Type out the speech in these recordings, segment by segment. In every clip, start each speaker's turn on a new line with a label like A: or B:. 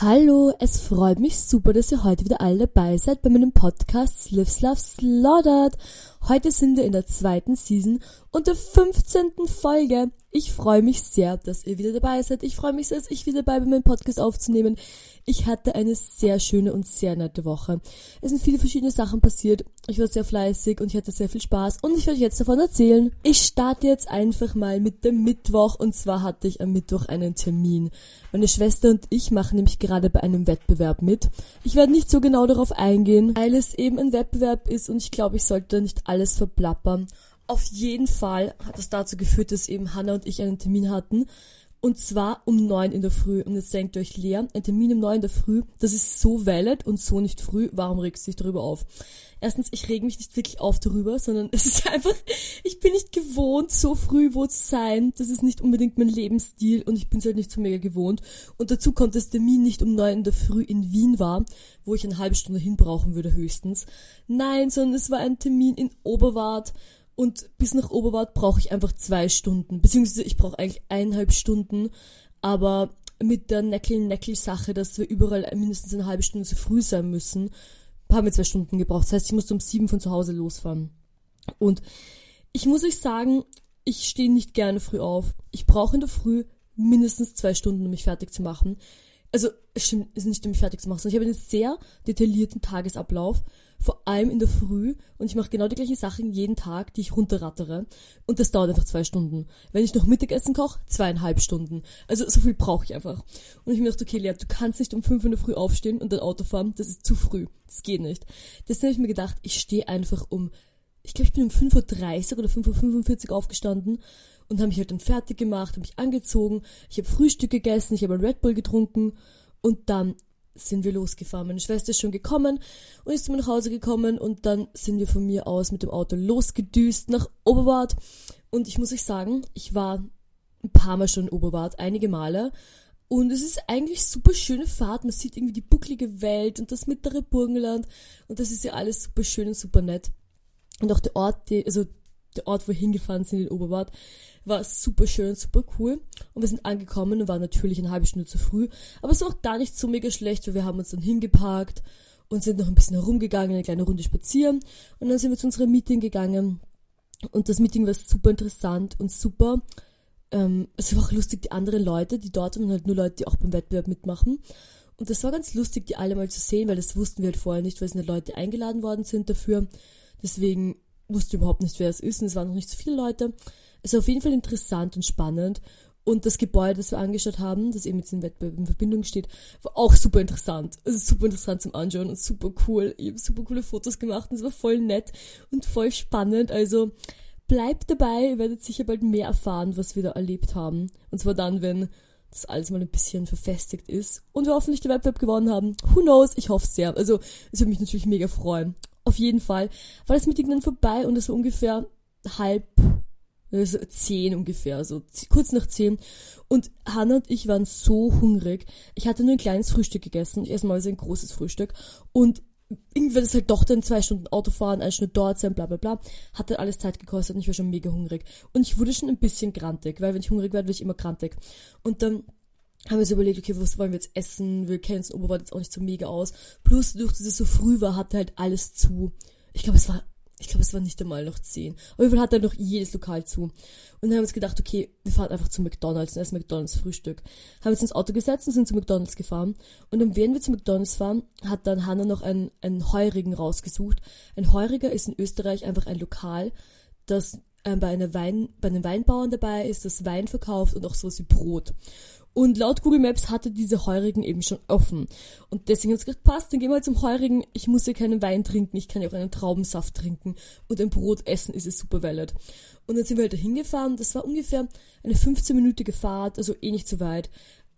A: Hallo, es freut mich super, dass ihr heute wieder alle dabei seid bei meinem Podcast Slips Love Slaughtered. Heute sind wir in der zweiten Season und der 15. Folge. Ich freue mich sehr, dass ihr wieder dabei seid. Ich freue mich sehr, dass ich wieder dabei bin, meinen Podcast aufzunehmen. Ich hatte eine sehr schöne und sehr nette Woche. Es sind viele verschiedene Sachen passiert. Ich war sehr fleißig und ich hatte sehr viel Spaß und ich werde jetzt davon erzählen. Ich starte jetzt einfach mal mit dem Mittwoch und zwar hatte ich am Mittwoch einen Termin. Meine Schwester und ich machen nämlich gerade bei einem Wettbewerb mit. Ich werde nicht so genau darauf eingehen, weil es eben ein Wettbewerb ist und ich glaube, ich sollte nicht alles verplappern. Auf jeden Fall hat das dazu geführt, dass eben Hannah und ich einen Termin hatten und zwar um neun in der Früh. Und jetzt denkt ihr euch, Lea, ein Termin um neun in der Früh, das ist so valid und so nicht früh. Warum regst du dich darüber auf? Erstens, ich reg mich nicht wirklich auf darüber, sondern es ist einfach, ich bin nicht gewohnt, so früh wo zu sein. Das ist nicht unbedingt mein Lebensstil und ich bin es halt nicht so mega gewohnt. Und dazu kommt, dass Termin nicht um neun in der Früh in Wien war, wo ich eine halbe Stunde hinbrauchen würde höchstens. Nein, sondern es war ein Termin in Oberwart und bis nach Oberwart brauche ich einfach zwei Stunden. Beziehungsweise ich brauche eigentlich eineinhalb Stunden. Aber mit der Neckel-Neckel-Sache, dass wir überall mindestens eine halbe Stunde zu früh sein müssen, haben wir zwei Stunden gebraucht. Das heißt, ich musste um sieben von zu Hause losfahren. Und ich muss euch sagen, ich stehe nicht gerne früh auf. Ich brauche in der Früh mindestens zwei Stunden, um mich fertig zu machen also stimmt, ist nicht, um mich fertig zu machen, sondern ich habe einen sehr detaillierten Tagesablauf, vor allem in der Früh und ich mache genau die gleichen Sachen jeden Tag, die ich runterrattere und das dauert einfach zwei Stunden. Wenn ich noch Mittagessen koche, zweieinhalb Stunden. Also so viel brauche ich einfach. Und ich mir dachte, okay, Lea, du kannst nicht um fünf in der Früh aufstehen und dann Auto fahren, das ist zu früh. Das geht nicht. Deswegen habe ich mir gedacht, ich stehe einfach um, ich glaube, ich bin um 5.30 Uhr oder 5.45 Uhr aufgestanden und habe mich halt dann fertig gemacht, habe mich angezogen, ich habe Frühstück gegessen, ich habe Red Bull getrunken und dann sind wir losgefahren. Meine Schwester ist schon gekommen und ist zu mir nach Hause gekommen und dann sind wir von mir aus mit dem Auto losgedüst nach Oberwart und ich muss euch sagen, ich war ein paar Mal schon in Oberwart, einige Male und es ist eigentlich super schöne Fahrt. Man sieht irgendwie die bucklige Welt und das mittlere Burgenland. Und das ist ja alles super schön und super nett. Und auch der Ort, also der Ort, wo wir hingefahren sind in Oberwart, war super schön, super cool. Und wir sind angekommen und waren natürlich eine halbe Stunde zu früh. Aber es war auch gar nicht so mega schlecht, weil wir haben uns dann hingeparkt und sind noch ein bisschen herumgegangen, eine kleine Runde spazieren. Und dann sind wir zu unserem Meeting gegangen. Und das Meeting war super interessant und super. Ähm, es war auch lustig, die anderen Leute, die dort waren, halt nur Leute, die auch beim Wettbewerb mitmachen. Und das war ganz lustig, die alle mal zu sehen, weil das wussten wir halt vorher nicht, weil es nicht Leute eingeladen worden sind dafür. Deswegen wusste überhaupt nicht, wer es ist und es waren noch nicht so viele Leute. Es war auf jeden Fall interessant und spannend. Und das Gebäude, das wir angeschaut haben, das eben mit dem Wettbewerb in Verbindung steht, war auch super interessant. Also super interessant zum Anschauen und super cool. Ich habe super coole Fotos gemacht und es war voll nett und voll spannend. Also bleibt dabei, ihr werdet sicher bald mehr erfahren, was wir da erlebt haben. Und zwar dann, wenn das alles mal ein bisschen verfestigt ist und wir hoffentlich den Wettbewerb gewonnen haben. Who knows? Ich hoffe sehr. Also es würde mich natürlich mega freuen. Auf jeden Fall war das Meeting dann vorbei und es war ungefähr halb also zehn ungefähr, so kurz nach zehn. Und Hannah und ich waren so hungrig. Ich hatte nur ein kleines Frühstück gegessen. Ich esse mal so ein großes Frühstück. Und irgendwie wird es halt doch dann zwei Stunden Auto fahren, eine Stunde dort sein, bla bla bla. Hat dann alles Zeit gekostet und ich war schon mega hungrig. Und ich wurde schon ein bisschen grantig, weil wenn ich hungrig werde, werde ich immer grantig. Und dann haben wir uns überlegt, okay, was wollen wir jetzt essen? Wir kennen es in Oberwald jetzt auch nicht so mega aus. Plus, durch dass es so früh war, hatte halt alles zu. Ich glaube, es war, ich glaube, es war nicht einmal noch zehn. Auf jeden Fall hat halt noch jedes Lokal zu. Und dann haben wir uns gedacht, okay, wir fahren einfach zu McDonalds und essen McDonalds Frühstück. Haben uns ins Auto gesetzt und sind zu McDonalds gefahren. Und dann, während wir zu McDonalds fahren, hat dann Hannah noch einen, einen Heurigen rausgesucht. Ein Heuriger ist in Österreich einfach ein Lokal, das äh, bei, einer Wein, bei einem Weinbauern dabei ist, das Wein verkauft und auch sowas wie Brot. Und laut Google Maps hatte diese Heurigen eben schon offen. Und deswegen hat es gesagt, passt, dann gehen wir halt zum Heurigen. Ich muss ja keinen Wein trinken, ich kann ja auch einen Traubensaft trinken. Und ein Brot essen ist es super valid. Und dann sind wir halt da hingefahren. Das war ungefähr eine 15-minütige Fahrt, also eh nicht so weit.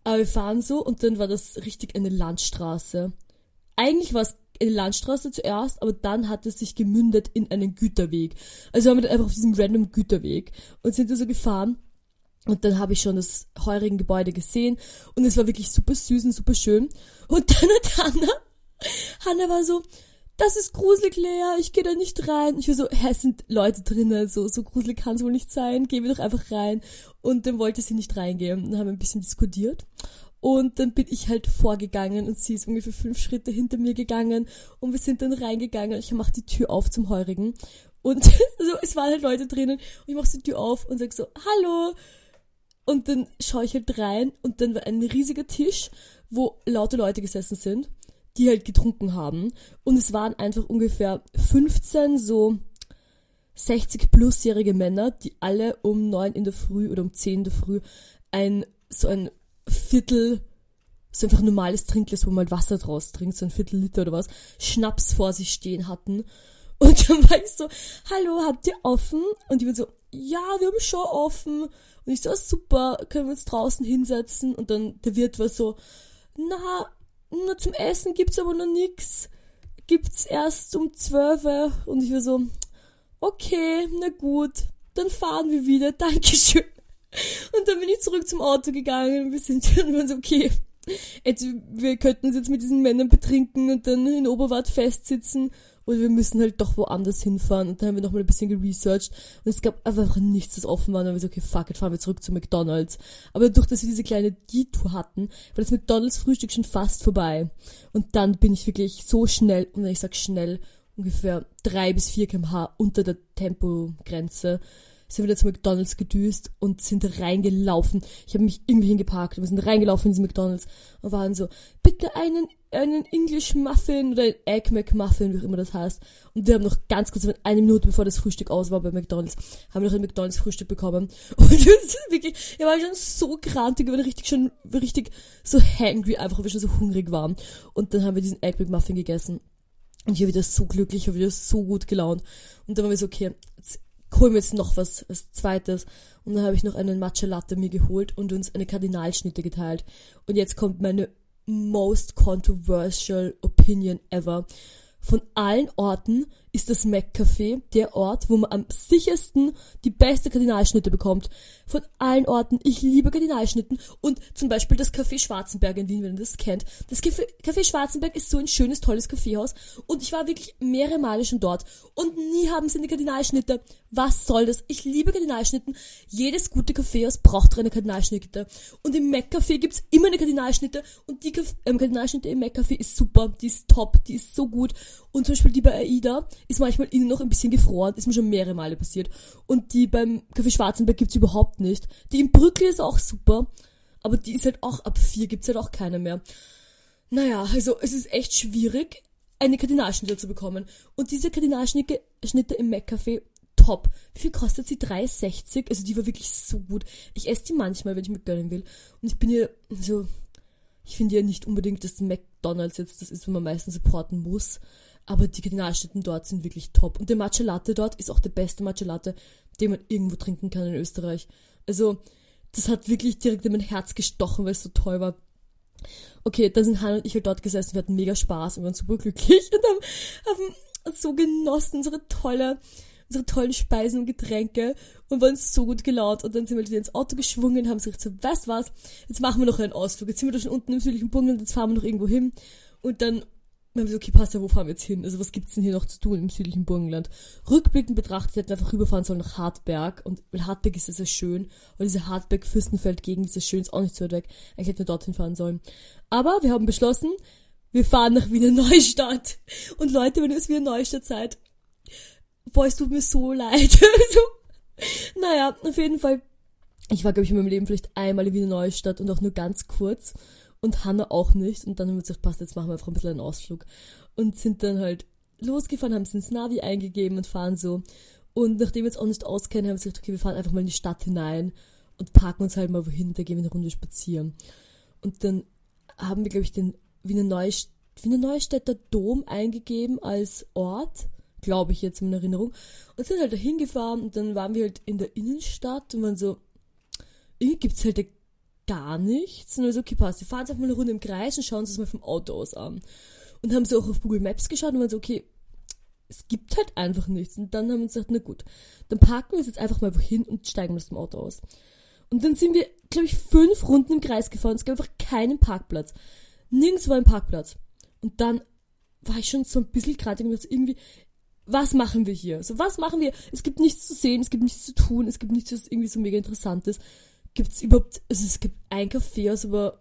A: Aber wir fahren so und dann war das richtig eine Landstraße. Eigentlich war es eine Landstraße zuerst, aber dann hat es sich gemündet in einen Güterweg. Also waren wir dann einfach auf diesem random Güterweg und sind da so gefahren und dann habe ich schon das heurigen Gebäude gesehen und es war wirklich super süß und super schön. Und dann hat Hannah, Hannah war so, das ist gruselig, Lea, ich gehe da nicht rein. Ich war so, hä, es sind Leute drinnen, so, so gruselig kann es wohl nicht sein, gehen wir doch einfach rein. Und dann wollte sie nicht reingehen und haben ein bisschen diskutiert. Und dann bin ich halt vorgegangen und sie ist ungefähr fünf Schritte hinter mir gegangen und wir sind dann reingegangen. Ich mache die Tür auf zum Heurigen und also, es waren halt Leute drinnen und ich mache die Tür auf und sag so, hallo. Und dann schaue ich halt rein und dann war ein riesiger Tisch, wo laute Leute gesessen sind, die halt getrunken haben. Und es waren einfach ungefähr 15 so 60 plusjährige Männer, die alle um neun in der Früh oder um zehn in der Früh ein, so ein Viertel, so einfach ein normales Trinkglas, wo man halt Wasser draus trinkt, so ein Viertel Liter oder was, Schnaps vor sich stehen hatten. Und dann war ich so, hallo, habt ihr offen? Und die waren so, ja, wir haben schon offen. Und ich so, super, können wir uns draußen hinsetzen? Und dann der Wirt war so, na, nur zum Essen gibt's aber noch nix. Gibt's erst um zwölf. Und ich war so, okay, na gut, dann fahren wir wieder, Dankeschön. Und dann bin ich zurück zum Auto gegangen und wir sind und waren so, okay, jetzt, wir könnten uns jetzt mit diesen Männern betrinken und dann in Oberwart festsitzen oder wir müssen halt doch woanders hinfahren. Und dann haben wir nochmal ein bisschen geresearched und es gab einfach nichts, das offen war. Und dann haben wir so, okay, fuck, jetzt fahren wir zurück zu McDonalds. Aber dadurch, dass wir diese kleine Detour hatten, war das McDonalds Frühstück schon fast vorbei. Und dann bin ich wirklich so schnell, und wenn ich sag schnell, ungefähr drei bis vier kmh unter der Tempogrenze sind wir da zu McDonalds gedüst und sind reingelaufen. Ich habe mich irgendwie hingeparkt und wir sind reingelaufen in diesen McDonalds und waren so, bitte einen, einen English Muffin oder ein Egg McMuffin, wie auch immer das heißt. Und wir haben noch ganz kurz, eine Minute bevor das Frühstück aus war bei McDonalds, haben wir noch ein McDonalds Frühstück bekommen. Und wirklich, wir waren schon so grantig, wir waren richtig schon, richtig so hangry einfach, weil wir schon so hungrig waren. Und dann haben wir diesen Egg McMuffin gegessen. Und ich war wieder so glücklich, ich war wieder so gut gelaunt. Und dann waren wir so, okay, jetzt holen wir jetzt noch was, was zweites. Und dann habe ich noch einen Matcha Latte mir geholt und uns eine Kardinalschnitte geteilt. Und jetzt kommt meine most controversial opinion ever. Von allen Orten ist das Mac-Café der Ort, wo man am sichersten die beste Kardinalschnitte bekommt. Von allen Orten. Ich liebe Kardinalschnitten. Und zum Beispiel das Café Schwarzenberg in Wien, wenn ihr das kennt. Das Café, Café Schwarzenberg ist so ein schönes, tolles Kaffeehaus. Und ich war wirklich mehrere Male schon dort. Und nie haben sie eine Kardinalschnitte. Was soll das? Ich liebe Kardinalschnitten. Jedes gute Kaffeehaus braucht eine Kardinalschnitte. Und im Mac-Café gibt's immer eine Kardinalschnitte. Und die ähm, Kardinalschnitte im Mac-Café ist super. Die ist top. Die ist so gut. Und zum Beispiel die bei AIDA ist manchmal innen noch ein bisschen gefroren, ist mir schon mehrere Male passiert. Und die beim Café Schwarzenberg gibt's überhaupt nicht. Die im Brückle ist auch super, aber die ist halt auch ab vier gibt's halt auch keine mehr. Naja, also es ist echt schwierig, eine Kardinalschnitte zu bekommen. Und diese Kardinalschnitte Schnitte im Mac-Café, top. Wie viel kostet sie? 3,60? Also die war wirklich so gut. Ich esse die manchmal, wenn ich mir gönnen will. Und ich bin hier so, ich finde ja nicht unbedingt, dass McDonalds jetzt das ist, wo man meistens supporten muss. Aber die Kardinalstätten dort sind wirklich top. Und der Matcha Latte dort ist auch der beste Matcha Latte, den man irgendwo trinken kann in Österreich. Also, das hat wirklich direkt in mein Herz gestochen, weil es so toll war. Okay, dann sind Han und ich halt dort gesessen, wir hatten mega Spaß und waren super glücklich und haben, haben so genossen, unsere tolle, unsere tollen Speisen und Getränke und waren so gut gelaunt. Und dann sind wir wieder ins Auto geschwungen, haben sich so, weißt was, jetzt machen wir noch einen Ausflug. Jetzt sind wir da schon unten im südlichen Burgenland, jetzt fahren wir noch irgendwo hin. Und dann wir so, okay, passt ja, wo fahren wir jetzt hin? Also was gibt's denn hier noch zu tun im südlichen Burgenland? Rückblickend betrachtet hätten wir einfach rüberfahren sollen nach Hartberg. Und weil Hartberg ist ja sehr schön. Und diese Hartberg-Fürstenfeld-Gegend ist sehr schön, ist auch nicht so weit weg. Eigentlich hätten wir dorthin fahren sollen. Aber wir haben beschlossen, wir fahren nach Wiener Neustadt. Und Leute, wenn ihr es Wiener Neustadt seid, boah, es tut mir so leid. so, naja, auf jeden Fall. Ich war, glaube ich, in meinem Leben vielleicht einmal in Wiener Neustadt und auch nur ganz kurz und Hanna auch nicht. Und dann haben wir gesagt, passt, jetzt machen wir einfach ein bisschen einen Ausflug. Und sind dann halt losgefahren, haben es ins Navi eingegeben und fahren so. Und nachdem wir uns auch nicht auskennen, haben wir gesagt, okay, wir fahren einfach mal in die Stadt hinein und parken uns halt mal wohin, da gehen wir eine Runde spazieren. Und dann haben wir, glaube ich, den Wiener, Neust Wiener Neustädter Dom eingegeben als Ort, glaube ich jetzt in Erinnerung. Und sind halt da hingefahren und dann waren wir halt in der Innenstadt und waren so, irgendwie gibt's halt gar nichts. Und dann so, okay, passt, wir fahren jetzt einfach mal eine Runde im Kreis und schauen uns das mal vom Auto aus an. Und haben so auch auf Google Maps geschaut und waren so, okay, es gibt halt einfach nichts. Und dann haben wir uns gesagt, na gut, dann parken wir uns jetzt einfach mal wohin und steigen aus dem Auto aus. Und dann sind wir, glaube ich, fünf Runden im Kreis gefahren. Es gab einfach keinen Parkplatz. Nirgends war ein Parkplatz. Und dann war ich schon so ein bisschen gerade irgendwie, was machen wir hier? So, was machen wir? Es gibt nichts zu sehen, es gibt nichts zu tun, es gibt nichts, was irgendwie so mega interessant ist gibt's überhaupt, also es gibt ein Kaffeehaus, aber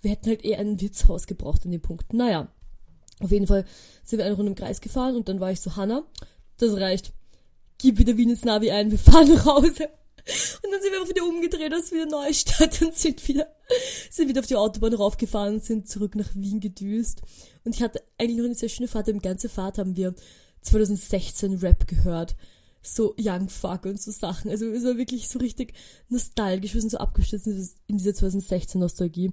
A: wir hätten halt eher ein Wirtshaus gebraucht an dem Punkt. Naja, auf jeden Fall sind wir eine Runde im Kreis gefahren und dann war ich so, Hanna, das reicht. Gib wieder Wien ins Navi ein, wir fahren nach Hause. Und dann sind wir auch wieder umgedreht aus wieder Neustadt und sind wieder, sind wieder auf die Autobahn raufgefahren und sind zurück nach Wien gedüst. Und ich hatte eigentlich noch eine sehr schöne Fahrt. Im ganzen Fahrt haben wir 2016 Rap gehört. So Young Fuck und so Sachen. Also es war wirklich so richtig nostalgisch. Wir sind so abgestürzt in diese 2016 Nostalgie.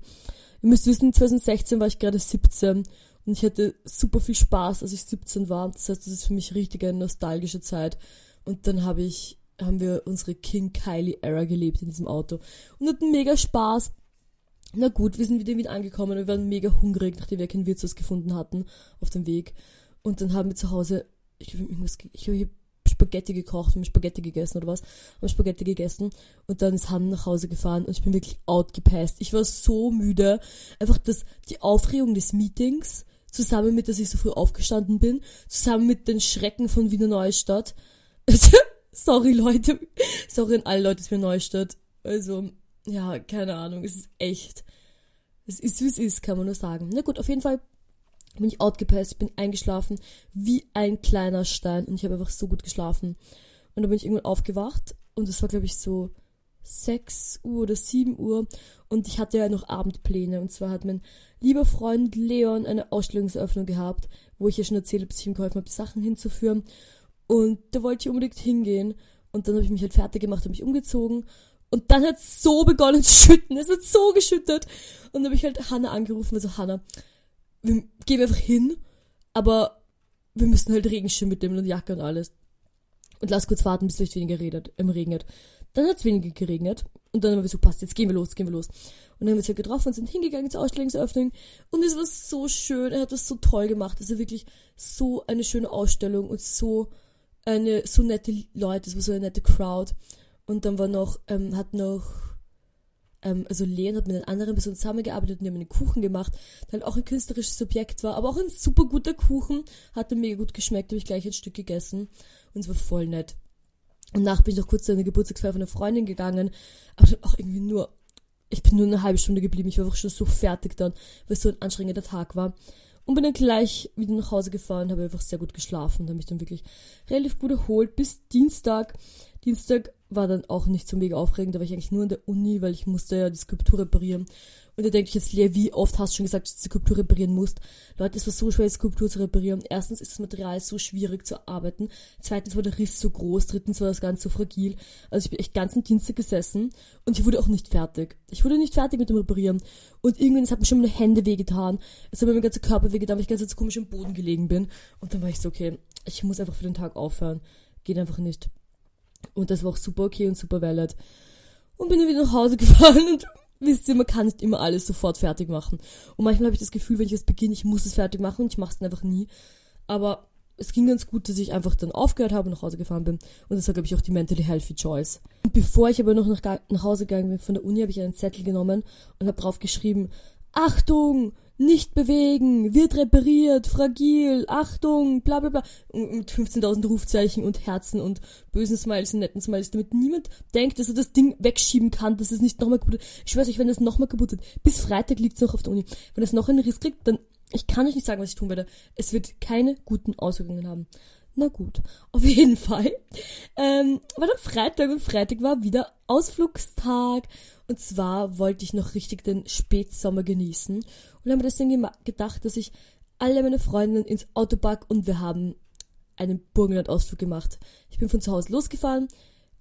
A: Ihr müsst wissen, 2016 war ich gerade 17 und ich hatte super viel Spaß, als ich 17 war. Das heißt, das ist für mich richtig eine nostalgische Zeit. Und dann habe ich, haben wir unsere King Kylie Era gelebt in diesem Auto und hatten mega Spaß. Na gut, wir sind wieder in angekommen und wir waren mega hungrig, nachdem wir kein Wirtshaus gefunden hatten auf dem Weg. Und dann haben wir zu Hause, ich glaube, irgendwas, ich habe Spaghetti gekocht, wir haben Spaghetti gegessen oder was, haben Spaghetti gegessen und dann ist Han nach Hause gefahren und ich bin wirklich outgepasst. Ich war so müde. Einfach das, die Aufregung des Meetings, zusammen mit, dass ich so früh aufgestanden bin, zusammen mit den Schrecken von Wiener Neustadt. Sorry, Leute. Sorry an alle Leute aus Wiener Neustadt. Also, ja, keine Ahnung. Es ist echt. Es ist, wie es ist, kann man nur sagen. Na gut, auf jeden Fall bin ich outgepasst, bin eingeschlafen wie ein kleiner Stein und ich habe einfach so gut geschlafen. Und dann bin ich irgendwann aufgewacht und es war, glaube ich, so 6 Uhr oder 7 Uhr und ich hatte ja noch Abendpläne. Und zwar hat mein lieber Freund Leon eine Ausstellungseröffnung gehabt, wo ich ja schon erzählt habe, dass ich ihm geholfen habe, Sachen hinzuführen. Und da wollte ich unbedingt hingehen und dann habe ich mich halt fertig gemacht, habe mich umgezogen und dann hat es so begonnen zu schütten, es hat so geschüttet. Und dann habe ich halt Hannah angerufen, also Hannah, wir gehen einfach hin, aber wir müssen halt Regenschirm mitnehmen und Jacke und alles. Und lass kurz warten, bis es vielleicht weniger redet, ähm, regnet. Dann hat es weniger geregnet. Und dann haben wir so, passt, jetzt gehen wir los, gehen wir los. Und dann haben wir uns halt getroffen und sind hingegangen zur Ausstellungseröffnung. Und es war so schön. Er hat das so toll gemacht. Also wirklich so eine schöne Ausstellung und so eine, so nette Leute. Es war so eine nette Crowd. Und dann war noch, ähm, hat noch ähm, also Leon hat mit einer anderen Person zusammengearbeitet und die haben einen Kuchen gemacht, der halt auch ein künstlerisches Subjekt war, aber auch ein super guter Kuchen, hatte mega gut geschmeckt, habe ich gleich ein Stück gegessen und es war voll nett. Und nach bin ich noch kurz zu einer Geburtstagsfeier von einer Freundin gegangen, aber dann auch irgendwie nur, ich bin nur eine halbe Stunde geblieben, ich war einfach schon so fertig dann, weil es so ein anstrengender Tag war. Und bin dann gleich wieder nach Hause gefahren, habe einfach sehr gut geschlafen, habe mich dann wirklich relativ gut erholt bis Dienstag. Dienstag war dann auch nicht so mega aufregend, da war ich eigentlich nur in der Uni, weil ich musste ja die Skulptur reparieren. Und da denke ich jetzt, Lea, wie oft hast du schon gesagt, dass du die Skulptur reparieren musst? Leute, es war so schwer, die Skulptur zu reparieren. Erstens ist das Material so schwierig zu arbeiten. Zweitens war der Riss so groß. Drittens war das Ganze so fragil. Also ich bin echt ganzen Dienstag gesessen und ich wurde auch nicht fertig. Ich wurde nicht fertig mit dem Reparieren. Und irgendwann, es hat mir schon meine Hände wehgetan. Es hat mir mein ganzer Körper wehgetan, weil ich ganz komisch im Boden gelegen bin. Und dann war ich so, okay, ich muss einfach für den Tag aufhören. Geht einfach nicht. Und das war auch super okay und super valid. Und bin dann wieder nach Hause gefahren und wisst ihr, man kann nicht immer alles sofort fertig machen. Und manchmal habe ich das Gefühl, wenn ich es beginne, ich muss es fertig machen und ich mache es einfach nie. Aber es ging ganz gut, dass ich einfach dann aufgehört habe und nach Hause gefahren bin. Und das war, glaube ich, auch die mentally healthy choice. Und bevor ich aber noch nach, nach Hause gegangen bin von der Uni, habe ich einen Zettel genommen und habe drauf geschrieben, Achtung, nicht bewegen, wird repariert, fragil, Achtung, bla bla bla. Mit 15.000 Rufzeichen und Herzen und bösen Smiles und netten Smiles, damit niemand denkt, dass er das Ding wegschieben kann, dass es nicht nochmal kaputt wird. Ich weiß euch, wenn es nochmal kaputt wird, bis Freitag liegt es noch auf der Uni. Wenn es noch einen Riss kriegt, dann, ich kann euch nicht sagen, was ich tun werde. Es wird keine guten Auswirkungen haben. Na gut, auf jeden Fall. Ähm, war dann Freitag und Freitag war wieder Ausflugstag. Und zwar wollte ich noch richtig den Spätsommer genießen. Und habe deswegen gedacht, dass ich alle meine Freundinnen ins Auto pack und wir haben einen Burgenland-Ausflug gemacht. Ich bin von zu Hause losgefahren.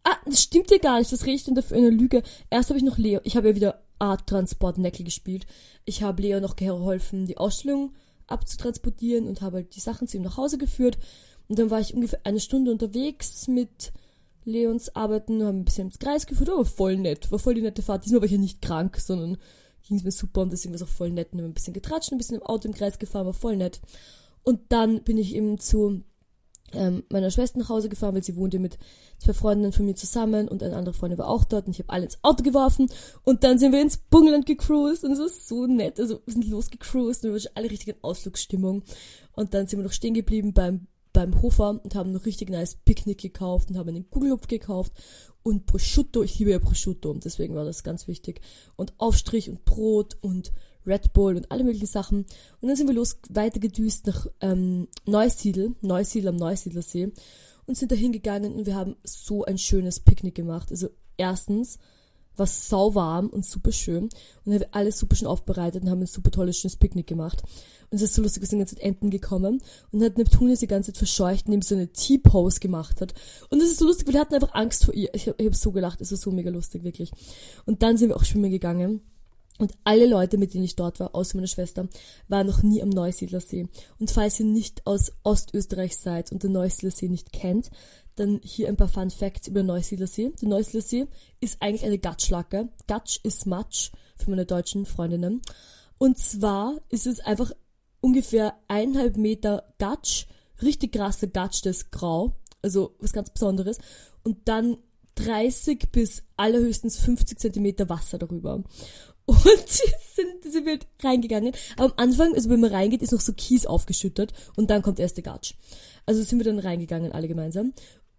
A: Ah, das stimmt ja gar nicht, das rede ich denn dafür in der Lüge. Erst habe ich noch Leo, ich habe ja wieder Art Transport Neckel gespielt. Ich habe Leo noch geholfen, die Ausstellung abzutransportieren und habe halt die Sachen zu ihm nach Hause geführt. Und dann war ich ungefähr eine Stunde unterwegs mit Leons Arbeiten, haben ein bisschen ins Kreis geführt, aber voll nett. War voll die nette Fahrt. Diesmal war ich ja nicht krank, sondern ging es mir super und deswegen war es auch voll nett. Und haben ein bisschen getratscht, ein bisschen im Auto im Kreis gefahren, war voll nett. Und dann bin ich eben zu ähm, meiner Schwester nach Hause gefahren, weil sie wohnte mit zwei Freundinnen von mir zusammen und eine andere Freundin war auch dort und ich habe alle ins Auto geworfen und dann sind wir ins Bungeland gecruised und es war so nett. Also wir sind losgecruised und wir waren alle richtig in Ausflugsstimmung. Und dann sind wir noch stehen geblieben beim beim Hofer und haben noch richtig nice Picknick gekauft und haben einen Kugelhupf gekauft und Prosciutto. Ich liebe ja Prosciutto und deswegen war das ganz wichtig. Und Aufstrich und Brot und Red Bull und alle möglichen Sachen. Und dann sind wir los weiter gedüst nach ähm, Neusiedl, Neusiedl am Neusiedlersee und sind da hingegangen und wir haben so ein schönes Picknick gemacht. Also erstens war sau warm und super schön und haben alles super schön aufbereitet und haben ein super tolles, schönes Picknick gemacht. Und es ist so lustig, wir sind die ganze Zeit Enten gekommen und hat Neptunus die ganze Zeit verscheucht, indem sie so eine T-Pose gemacht hat. Und das ist so lustig, weil wir hatten einfach Angst vor ihr. Ich habe hab so gelacht, es war so mega lustig, wirklich. Und dann sind wir auch schwimmen gegangen. Und alle Leute, mit denen ich dort war, außer meiner Schwester, waren noch nie am Neusiedlersee. Und falls ihr nicht aus Ostösterreich seid und den Neusiedlersee nicht kennt, dann hier ein paar Fun Facts über Neusiedlersee. Der Neusiedlersee ist eigentlich eine Gatschlacke. Gatsch ist Matsch für meine deutschen Freundinnen. Und zwar ist es einfach ungefähr eineinhalb Meter Gatsch, richtig krasser Gatsch, der ist grau, also was ganz Besonderes. Und dann 30 bis allerhöchstens 50 Zentimeter Wasser darüber. Und sind, sind wir halt reingegangen. Aber am Anfang, also wenn man reingeht, ist noch so Kies aufgeschüttet und dann kommt der Gatsch. Also sind wir dann reingegangen, alle gemeinsam.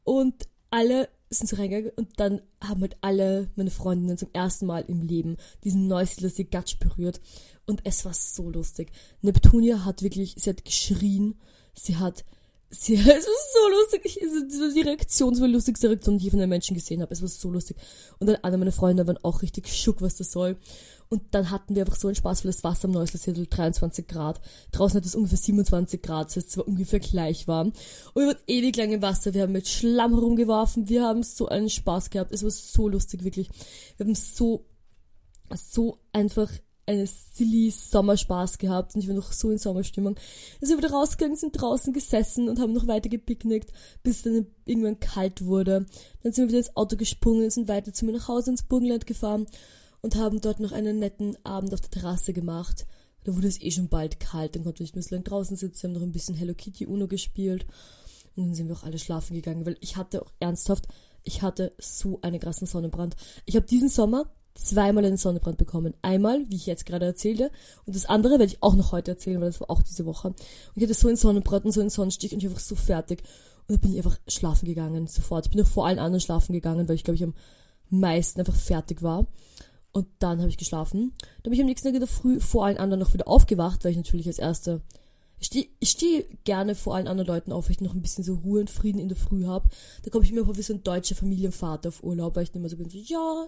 A: Und alle sind so reingegangen und dann haben halt alle meine Freundinnen zum ersten Mal im Leben diesen Neusiedler Gatsch berührt. Und es war so lustig. Neptunia hat wirklich, sie hat geschrien, sie hat sie, es war so lustig. Ich, also, die Reaktion, war die lustigste Reaktion, die ich von den Menschen gesehen habe. Es war so lustig. Und dann alle meine Freunde waren auch richtig schock, was das soll. Und dann hatten wir einfach so einen Spaß, weil das Wasser am Neusiedl 23 Grad. Draußen hat es ungefähr 27 Grad, das heißt, es war ungefähr gleich warm. Und wir waren ewig lang im Wasser, wir haben mit Schlamm herumgeworfen, wir haben so einen Spaß gehabt. Es war so lustig, wirklich. Wir haben so, so einfach eine silly Sommerspaß gehabt und ich war noch so in Sommerstimmung. Dann sind wir wieder rausgegangen, sind draußen gesessen und haben noch weiter gepicknickt, bis es dann irgendwann kalt wurde. Dann sind wir wieder ins Auto gesprungen, sind weiter zu mir nach Hause ins Burgenland gefahren und haben dort noch einen netten Abend auf der Terrasse gemacht. Da wurde es eh schon bald kalt, dann konnten wir nicht mehr so lange draußen sitzen, haben noch ein bisschen Hello Kitty Uno gespielt und dann sind wir auch alle schlafen gegangen, weil ich hatte auch ernsthaft, ich hatte so einen krassen Sonnenbrand. Ich habe diesen Sommer zweimal einen Sonnenbrand bekommen. Einmal, wie ich jetzt gerade erzählte, und das andere werde ich auch noch heute erzählen, weil das war auch diese Woche. Und ich hatte so einen Sonnenbrand und so einen Sonnenstich und ich war einfach so fertig. Und dann bin ich einfach schlafen gegangen, sofort. Ich bin auch vor allen anderen schlafen gegangen, weil ich glaube ich am meisten einfach fertig war. Und dann habe ich geschlafen. Dann bin ich am nächsten Tag in der Früh vor allen anderen noch wieder aufgewacht, weil ich natürlich als Erste ich stehe steh gerne vor allen anderen Leuten auf, weil ich noch ein bisschen so Ruhe und Frieden in der Früh habe. Da komme ich mir vor wie so ein deutscher Familienvater auf Urlaub, weil ich immer so bin, so, ja,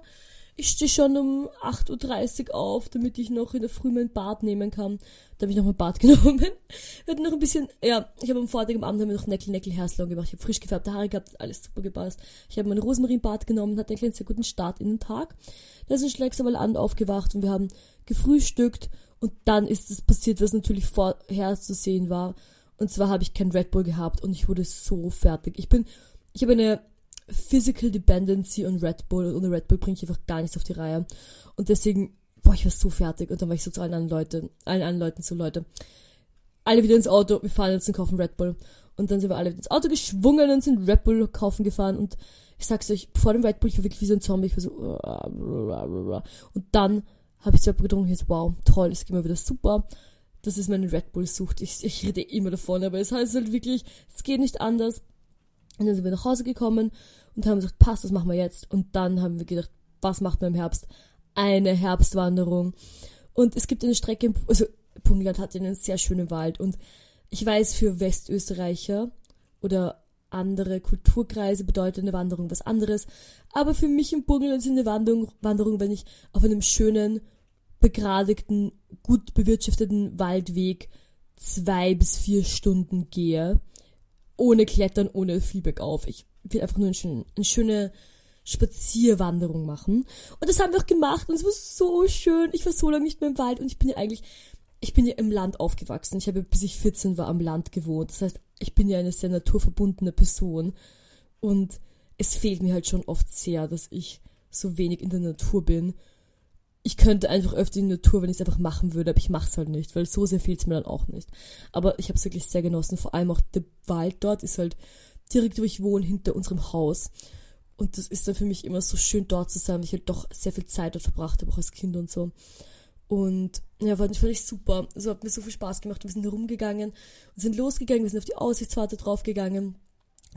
A: ich stehe schon um 8.30 Uhr auf, damit ich noch in der Früh mein Bad nehmen kann. Da habe ich noch mein Bad genommen. wir hatten noch ein bisschen, ja, ich habe am Vortag am Abend haben wir noch Neckel Neckel Hairsalon gemacht. Ich habe frisch gefärbte Haare gehabt, alles super gepasst. Ich habe mein Rosmarinbad genommen, hatte einen sehr guten Start in den Tag. Da ist ein Schlägsamal an aufgewacht und wir haben gefrühstückt und dann ist es passiert, was natürlich vorher zu sehen war. Und zwar habe ich kein Red Bull gehabt und ich wurde so fertig. Ich bin, ich habe eine Physical Dependency und Red Bull und ohne Red Bull bringe ich einfach gar nichts auf die Reihe. Und deswegen, boah, ich war so fertig. Und dann war ich so zu allen anderen Leuten, allen anderen Leuten so, Leute, alle wieder ins Auto, wir fahren jetzt und kaufen Red Bull. Und dann sind wir alle ins Auto geschwungen und sind Red Bull kaufen gefahren. Und ich sag's euch, vor dem Red Bull, ich war wirklich wie so ein Zombie. Ich war so, und dann habe ich zwei getrunken und so, wow, toll, es geht mir wieder super. Das ist meine Red Bull-Sucht. Ich, ich rede immer davon, aber es heißt halt wirklich, es geht nicht anders. Und dann sind wir nach Hause gekommen und haben gesagt, passt, das machen wir jetzt. Und dann haben wir gedacht, was macht man im Herbst? Eine Herbstwanderung. Und es gibt eine Strecke, also Punktland hat einen sehr schönen Wald. Und ich weiß, für Westösterreicher oder andere Kulturkreise bedeutet eine Wanderung was anderes. Aber für mich im Burgenland ist eine Wanderung, Wanderung, wenn ich auf einem schönen, begradigten, gut bewirtschafteten Waldweg zwei bis vier Stunden gehe ohne Klettern, ohne viel bergauf. Ich will einfach nur eine schöne, eine schöne Spazierwanderung machen. Und das haben wir auch gemacht und es war so schön. Ich war so lange nicht mehr im Wald und ich bin ja eigentlich, ich bin ja im Land aufgewachsen. Ich habe bis ich 14 war am Land gewohnt. Das heißt, ich bin ja eine sehr naturverbundene Person und es fehlt mir halt schon oft sehr, dass ich so wenig in der Natur bin ich könnte einfach öfter in die Natur, wenn ich es einfach machen würde, aber ich mache es halt nicht, weil so sehr fehlt es mir dann auch nicht. Aber ich habe es wirklich sehr genossen. Vor allem auch der Wald dort ist halt direkt, wo ich wohne, hinter unserem Haus. Und das ist dann für mich immer so schön dort zu sein, weil ich halt doch sehr viel Zeit dort verbracht habe, auch als Kind und so. Und ja, fand ich, fand ich super. Also hat mir so viel Spaß gemacht. Wir sind herumgegangen und sind losgegangen, wir sind auf die Aussichtswarte draufgegangen.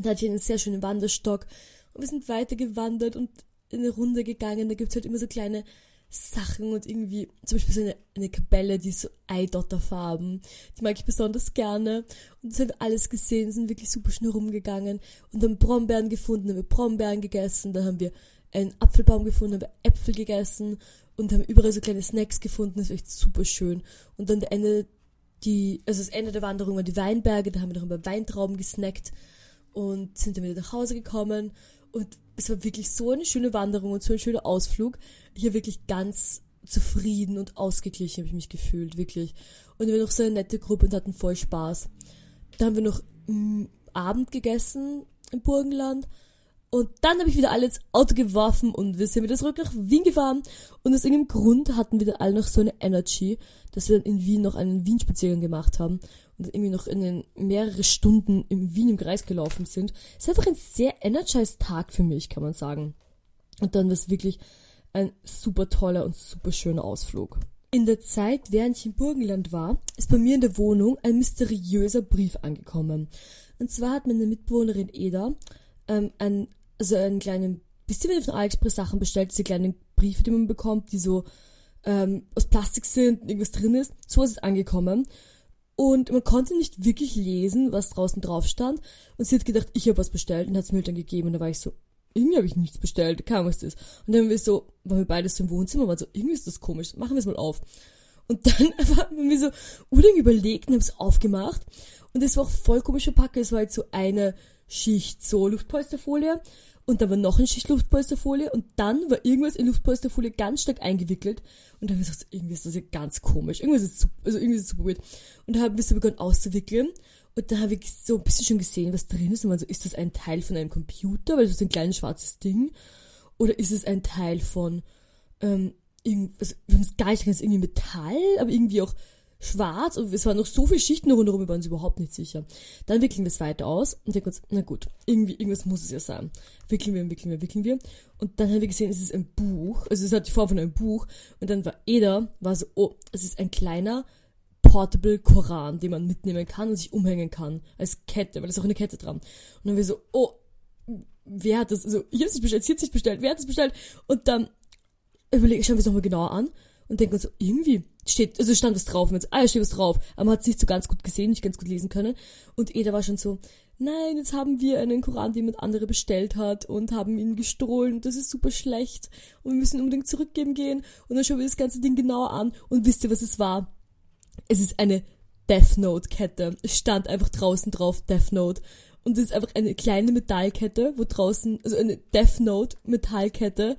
A: Da hatte ich einen sehr schönen Wanderstock und wir sind weiter gewandert und in eine Runde gegangen. Da gibt's halt immer so kleine Sachen und irgendwie, zum Beispiel so eine, eine Kapelle, die ist so Eidotterfarben. Die mag ich besonders gerne. Und das haben wir alles gesehen, sind wirklich super schnell rumgegangen und haben Brombeeren gefunden, haben wir Brombeeren gegessen, dann haben wir einen Apfelbaum gefunden, haben wir Äpfel gegessen und haben überall so kleine Snacks gefunden, das war echt super schön. Und dann der Ende, die, also das Ende der Wanderung waren die Weinberge, da haben wir noch über Weintrauben gesnackt und sind dann wieder nach Hause gekommen und es war wirklich so eine schöne Wanderung und so ein schöner Ausflug. Habe wirklich ganz zufrieden und ausgeglichen habe ich mich gefühlt, wirklich. Und wir waren noch so eine nette Gruppe und hatten voll Spaß. Da haben wir noch m, Abend gegessen im Burgenland und dann habe ich wieder alle ins Auto geworfen und wir sind wieder zurück nach Wien gefahren. Und aus irgendeinem Grund hatten wir dann alle noch so eine Energy, dass wir dann in Wien noch einen Wien-Spaziergang gemacht haben. Und irgendwie noch in den mehrere Stunden in Wien im Kreis gelaufen sind. Es ist einfach ein sehr energized Tag für mich, kann man sagen. Und dann war es wirklich ein super toller und super schöner Ausflug. In der Zeit, während ich im Burgenland war, ist bei mir in der Wohnung ein mysteriöser Brief angekommen. Und zwar hat meine Mitbewohnerin Eda ähm, ein, also einen kleinen, bisschen wenn ihr von AliExpress Sachen bestellt, diese kleinen Briefe, die man bekommt, die so ähm, aus Plastik sind und irgendwas drin ist. So ist es angekommen. Und man konnte nicht wirklich lesen, was draußen drauf stand. Und sie hat gedacht, ich habe was bestellt und hat es mir halt dann gegeben. Und da war ich so, irgendwie habe ich nichts bestellt, keine Ahnung, was das. Und dann haben wir so, waren wir beide so im Wohnzimmer, waren so, irgendwie ist das komisch, machen wir es mal auf. Und dann haben wir so unbedingt überlegt und haben es aufgemacht. Und es war auch voll komisch verpackt. Es war halt so eine Schicht so Luftpolsterfolie und dann war noch eine Schicht Luftpolsterfolie und dann war irgendwas in Luftpolsterfolie ganz stark eingewickelt und dann haben wir gesagt, irgendwie ist das ja ganz komisch, irgendwas ist super, also irgendwie ist super weird. Und dann haben wir so begonnen auszuwickeln und dann habe ich so ein bisschen schon gesehen, was drin ist und man so, ist das ein Teil von einem Computer, weil das ist ein kleines schwarzes Ding oder ist es ein Teil von, ähm, irgend, also, wir haben es gar nicht irgendwie Metall, aber irgendwie auch schwarz und es waren noch so viele Schichten rundherum, wir waren uns überhaupt nicht sicher. Dann wickeln wir es weiter aus und denken uns, na gut, irgendwie, irgendwas muss es ja sein. Wickeln wir, wickeln wir, wickeln wir. Und dann haben wir gesehen, es ist ein Buch, also es hat die Form von einem Buch und dann war Eda, war so, oh, es ist ein kleiner Portable Koran, den man mitnehmen kann und sich umhängen kann, als Kette, weil da ist auch eine Kette dran. Und dann haben wir so, oh, wer hat das, also ich hab's nicht bestellt, sie hat sich bestellt, wer hat das bestellt? Und dann überlege, schauen wir es nochmal genauer an und denken uns so, irgendwie steht, also stand was drauf, jetzt, ah, steht was drauf, aber man hat es nicht so ganz gut gesehen, nicht ganz gut lesen können. Und Eda war schon so, nein, jetzt haben wir einen Koran, den jemand andere bestellt hat und haben ihn gestohlen und das ist super schlecht und wir müssen unbedingt zurückgeben gehen und dann schauen wir das ganze Ding genauer an und wisst ihr, was es war? Es ist eine Death Note Kette. Es stand einfach draußen drauf Death Note. Und es ist einfach eine kleine Metallkette, wo draußen, also eine Death Note Metallkette,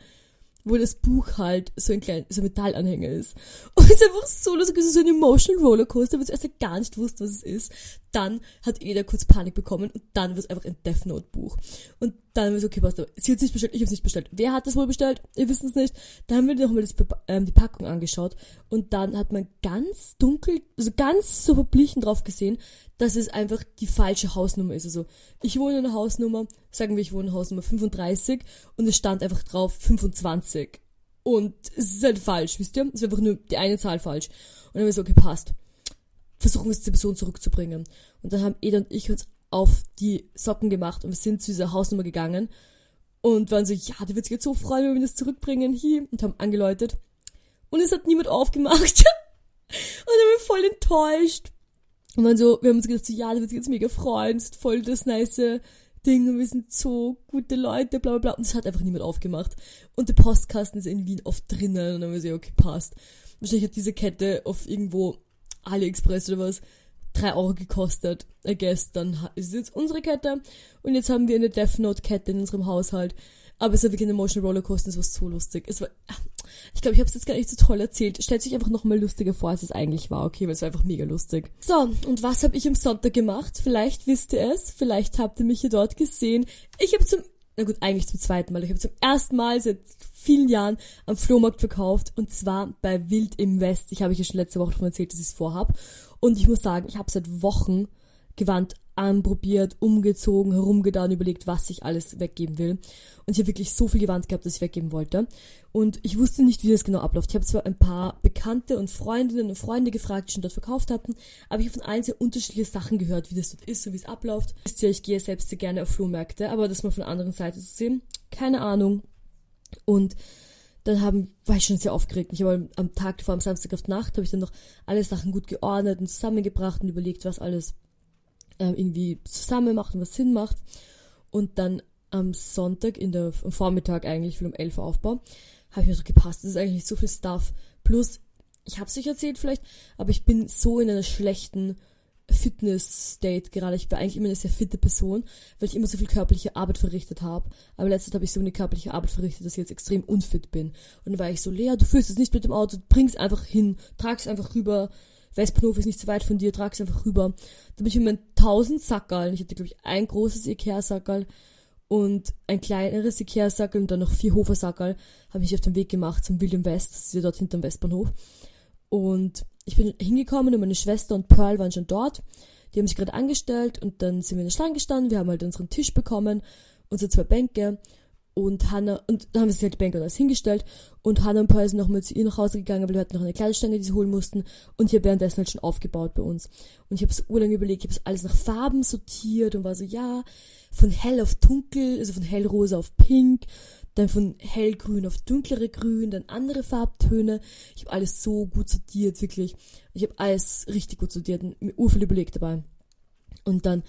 A: wo das Buch halt so ein kleiner, so ein Metallanhänger ist. Und es ist einfach so lustig, es ist so ein Emotional Rollercoaster, weil du erst gar nicht wusste, was es ist. Dann hat Eda kurz Panik bekommen und dann wird es einfach ein Death Note Buch. Und dann haben wir so, okay, passt, sie hat es nicht bestellt, ich habe es nicht bestellt. Wer hat das wohl bestellt? Wir wissen es nicht. Dann haben wir nochmal ähm, die Packung angeschaut und dann hat man ganz dunkel, also ganz so verblichen drauf gesehen, dass es einfach die falsche Hausnummer ist. Also ich wohne in einer Hausnummer, sagen wir, ich wohne in Hausnummer 35 und es stand einfach drauf 25. Und es ist halt falsch, wisst ihr? Es ist einfach nur die eine Zahl falsch. Und dann haben wir so, okay, passt. Versuchen wir es zur Person zurückzubringen. Und dann haben Eda und ich uns auf die Socken gemacht und wir sind zu dieser Hausnummer gegangen und waren so, ja, die wird sich jetzt so freuen, wenn wir das zurückbringen, hier, und haben angeläutet. Und es hat niemand aufgemacht. und dann wir voll enttäuscht. Und waren so, wir haben uns gedacht, so, ja, die wird sich jetzt mega freuen, ist voll das nice Ding und wir sind so gute Leute, bla bla bla. Und es hat einfach niemand aufgemacht. Und der Postkasten ist in Wien oft drinnen und dann haben wir so, okay, passt. Wahrscheinlich hat diese Kette auf irgendwo AliExpress oder was drei Euro gekostet. I guess, dann ist es jetzt unsere Kette. Und jetzt haben wir eine Death Note Kette in unserem Haushalt. Aber es war wirklich eine Motion Rollercoaster, es war so lustig. Es war, ich glaube, ich habe es jetzt gar nicht so toll erzählt. Stellt sich einfach noch mal lustiger vor, als es eigentlich war, okay? Weil es war einfach mega lustig. So, und was habe ich am Sonntag gemacht? Vielleicht wisst ihr es, vielleicht habt ihr mich hier dort gesehen. Ich habe zum, na gut, eigentlich zum zweiten Mal. Ich habe zum ersten Mal seit vielen Jahren am Flohmarkt verkauft und zwar bei Wild im West. Ich habe euch ja schon letzte Woche davon erzählt, dass ich es vorhab. Und ich muss sagen, ich habe seit Wochen Gewand anprobiert, umgezogen, herumgetan, überlegt, was ich alles weggeben will. Und ich habe wirklich so viel Gewand gehabt, dass ich weggeben wollte. Und ich wusste nicht, wie das genau abläuft. Ich habe zwar ein paar Bekannte und Freundinnen und Freunde gefragt, die schon dort verkauft hatten, aber ich habe von allen sehr unterschiedliche Sachen gehört, wie das dort ist und wie es abläuft. Wisst ihr, ich gehe selbst sehr gerne auf Flohmärkte, aber das mal von der anderen Seite zu sehen, keine Ahnung. Und dann haben, war ich schon sehr aufgeregt. Ich habe am Tag vor am Samstag auf Nacht, habe ich dann noch alle Sachen gut geordnet und zusammengebracht und überlegt, was alles äh, irgendwie zusammen macht und was Sinn macht. Und dann am Sonntag, in der, am Vormittag eigentlich, will um 11 Uhr Aufbau, habe ich mir so gepasst, das ist eigentlich so viel Stuff. Plus, ich habe es euch erzählt vielleicht, aber ich bin so in einer schlechten Fitness-State gerade. Ich war eigentlich immer eine sehr fitte Person, weil ich immer so viel körperliche Arbeit verrichtet habe. Aber letztens habe ich so eine körperliche Arbeit verrichtet, dass ich jetzt extrem unfit bin. Und dann war ich so, Lea, du fühlst es nicht mit dem Auto, bring's einfach hin, trag's einfach rüber. Westbahnhof ist nicht so weit von dir, trag's einfach rüber. Da bin ich mit meinen tausend Sackerl, ich hatte glaube ich ein großes Ikea-Sackerl und ein kleineres Ikea-Sackerl und dann noch vier Hofer-Sackerl, habe ich auf den Weg gemacht zum William West, das ist ja dort hinterm Westbahnhof. Und ich bin hingekommen und meine Schwester und Pearl waren schon dort. Die haben sich gerade angestellt und dann sind wir in der Schlange gestanden. Wir haben halt unseren Tisch bekommen, unsere zwei Bänke und Hannah, und dann haben sich halt die Bänke alles hingestellt und Hannah und Pearl sind nochmal zu ihr nach Hause gegangen, weil wir hatten noch eine Kleiderstange, die sie holen mussten und hier währenddessen halt schon aufgebaut bei uns. Und ich habe so urlang überlegt, ich habe alles nach Farben sortiert und war so, ja, von hell auf dunkel, also von hellrosa auf pink, dann von hellgrün auf dunklere Grün, dann andere Farbtöne. Ich habe alles so gut sortiert, wirklich. Ich habe alles richtig gut sortiert und mir urviel überlegt dabei. Und dann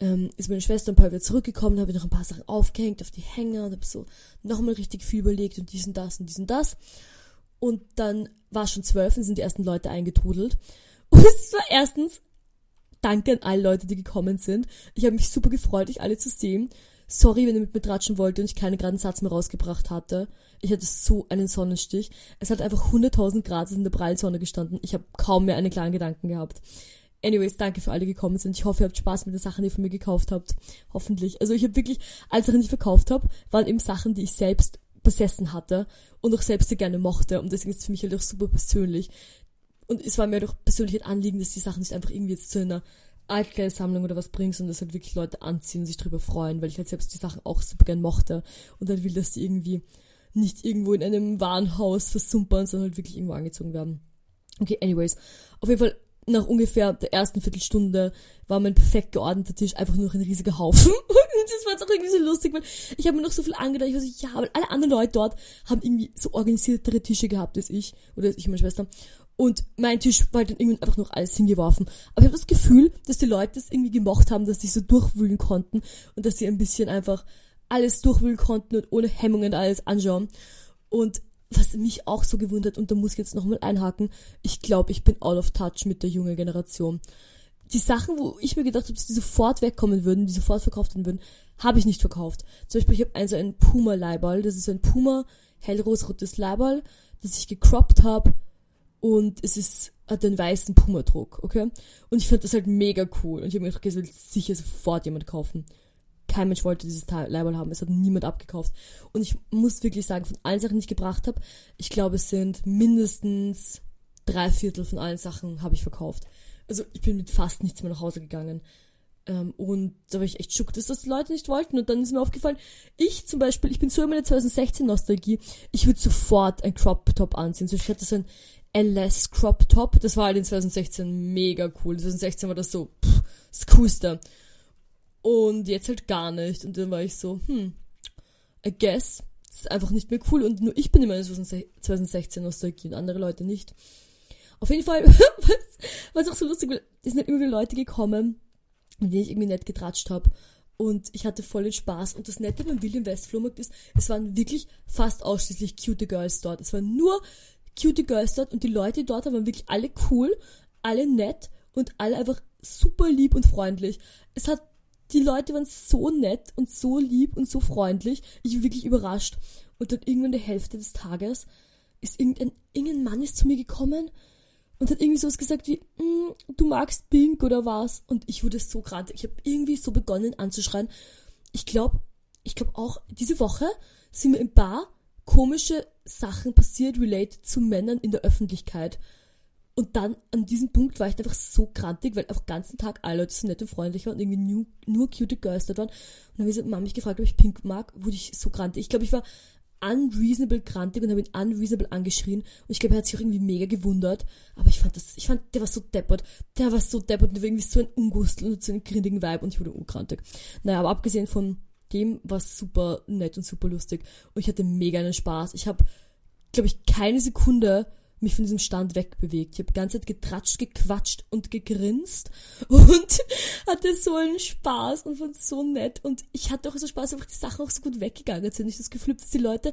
A: ähm, ist meine Schwester ein paar wieder zurückgekommen, habe ich noch ein paar Sachen aufgehängt auf die Hänger und habe so nochmal richtig viel überlegt und dies und das und dies und das. Und dann war schon zwölf und sind die ersten Leute eingetrudelt. Und es war erstens Danke an alle Leute, die gekommen sind. Ich habe mich super gefreut, euch alle zu sehen. Sorry, wenn ihr mit mir tratschen wollt und ich keinen geraden Satz mehr rausgebracht hatte. Ich hatte so einen Sonnenstich. Es hat einfach 100.000 Grad in der Prallsonne gestanden. Ich habe kaum mehr einen klaren Gedanken gehabt. Anyways, danke für alle, die gekommen sind. Ich hoffe, ihr habt Spaß mit den Sachen, die ihr von mir gekauft habt. Hoffentlich. Also ich habe wirklich, als Sachen, die ich verkauft habe, waren eben Sachen, die ich selbst besessen hatte und auch selbst sehr gerne mochte. Und deswegen ist es für mich halt auch super persönlich. Und es war mir doch persönlich ein Anliegen, dass die Sachen nicht einfach irgendwie jetzt zu einer Altkleidersammlung oder was bringst und das halt wirklich Leute anziehen und sich drüber freuen, weil ich halt selbst die Sachen auch super gern mochte und dann will, dass die irgendwie nicht irgendwo in einem Warenhaus versumpern, sondern halt wirklich irgendwo angezogen werden. Okay, anyways. Auf jeden Fall nach ungefähr der ersten Viertelstunde war mein perfekt geordneter Tisch einfach nur noch ein riesiger Haufen. Und das war jetzt auch irgendwie so lustig, weil ich habe mir noch so viel angedacht. Ich war so, ja, weil alle anderen Leute dort haben irgendwie so organisiertere Tische gehabt als ich. Oder ich und meine Schwester. Und mein Tisch war halt dann irgendwann einfach noch alles hingeworfen. Aber ich habe das Gefühl, dass die Leute das irgendwie gemocht haben, dass sie so durchwühlen konnten und dass sie ein bisschen einfach alles durchwühlen konnten und ohne Hemmungen alles anschauen. Und was mich auch so gewundert, und da muss ich jetzt nochmal einhaken, ich glaube, ich bin out of touch mit der jungen Generation. Die Sachen, wo ich mir gedacht habe, dass die sofort wegkommen würden, die sofort verkauft werden würden, habe ich nicht verkauft. Zum Beispiel, ich habe ein so ein Puma-Leiball, das ist ein Puma hellrosrotes Leiball, das ich gecroppt habe und es ist hat einen weißen Puma-Druck, okay? Und ich fand das halt mega cool. Und ich habe mir gedacht, das will sicher sofort jemand kaufen. Kein Mensch wollte dieses Leiberl haben. Es hat niemand abgekauft. Und ich muss wirklich sagen, von allen Sachen, die ich gebracht habe, ich glaube, es sind mindestens drei Viertel von allen Sachen habe ich verkauft. Also ich bin mit fast nichts mehr nach Hause gegangen. Ähm, und da war ich echt schock, dass das die Leute nicht wollten. Und dann ist mir aufgefallen, ich zum Beispiel, ich bin so in meiner 2016-Nostalgie, ich würde sofort ein Crop-Top anziehen. So, ich hätte so ein LS Crop Top. Das war halt in 2016 mega cool. 2016 war das so pff, das Coolste. Und jetzt halt gar nicht. Und dann war ich so, hm, I guess, das ist einfach nicht mehr cool. Und nur ich bin immer in 2016 Nostalgie und andere Leute nicht. Auf jeden Fall, was, was auch so lustig war, es sind immer wieder Leute gekommen, mit denen ich irgendwie nett getratscht habe. Und ich hatte voll den Spaß. Und das Nette beim William West Flohmarkt ist, es waren wirklich fast ausschließlich cute Girls dort. Es waren nur cutie Girls dort und die Leute dort waren wirklich alle cool, alle nett und alle einfach super lieb und freundlich. Es hat, die Leute waren so nett und so lieb und so freundlich. Ich war wirklich überrascht. Und dann irgendwann in der Hälfte des Tages ist irgendein, irgendein Mann ist zu mir gekommen und hat irgendwie sowas gesagt wie, mm, du magst Pink oder was? Und ich wurde so gerade, ich habe irgendwie so begonnen anzuschreien. Ich glaube, ich glaube auch, diese Woche sind wir im Bar komische Sachen passiert, related zu Männern in der Öffentlichkeit. Und dann an diesem Punkt war ich einfach so grantig, weil einfach den ganzen Tag alle Leute so nett und freundlich waren und irgendwie nur, nur cute Girls da waren. Und dann habe ich Mama mich gefragt, ob ich Pink mag, wurde ich so grantig. Ich glaube, ich war unreasonable grantig und habe ihn unreasonable angeschrien. Und ich glaube, er hat sich auch irgendwie mega gewundert. Aber ich fand das, ich fand, der war so deppert. Der war so deppert und der war irgendwie so ein Ungustel und so einen grindigen Vibe und ich wurde ungrantig. Naja, aber abgesehen von dem war super nett und super lustig. Und ich hatte mega einen Spaß. Ich habe glaube ich, keine Sekunde mich von diesem Stand wegbewegt. Ich habe die ganze Zeit getratscht, gequatscht und gegrinst und hatte so einen Spaß und fand so nett. Und ich hatte auch so Spaß, einfach die Sachen auch so gut weggegangen sind. Ich das Gefühl, dass die Leute,